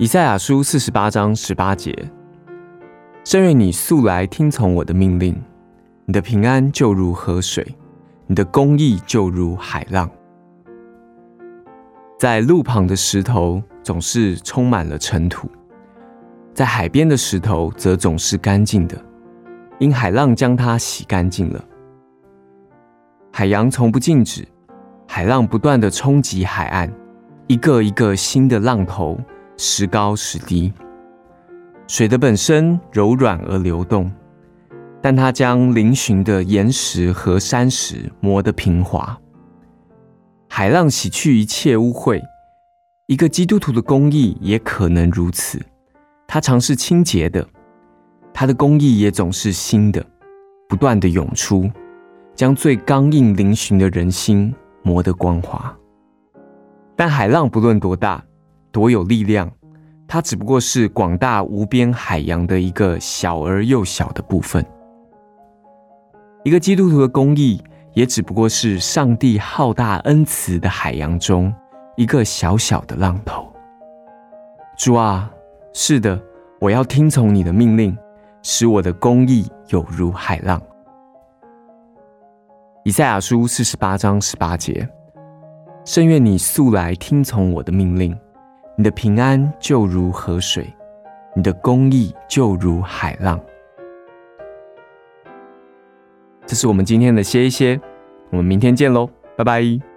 以赛亚书四十八章十八节：正愿你素来听从我的命令，你的平安就如河水，你的公义就如海浪。在路旁的石头总是充满了尘土，在海边的石头则总是干净的，因海浪将它洗干净了。海洋从不静止，海浪不断的冲击海岸，一个一个新的浪头时高时低。水的本身柔软而流动，但它将嶙峋的岩石和山石磨得平滑。海浪洗去一切污秽，一个基督徒的公义也可能如此。它常是清洁的，他的公义也总是新的，不断的涌出。将最刚硬嶙峋的人心磨得光滑，但海浪不论多大、多有力量，它只不过是广大无边海洋的一个小而又小的部分。一个基督徒的公义，也只不过是上帝浩大恩慈的海洋中一个小小的浪头。主啊，是的，我要听从你的命令，使我的公义有如海浪。以赛亚书四十八章十八节：甚愿你素来听从我的命令，你的平安就如河水，你的公义就如海浪。这是我们今天的歇一歇，我们明天见喽，拜拜。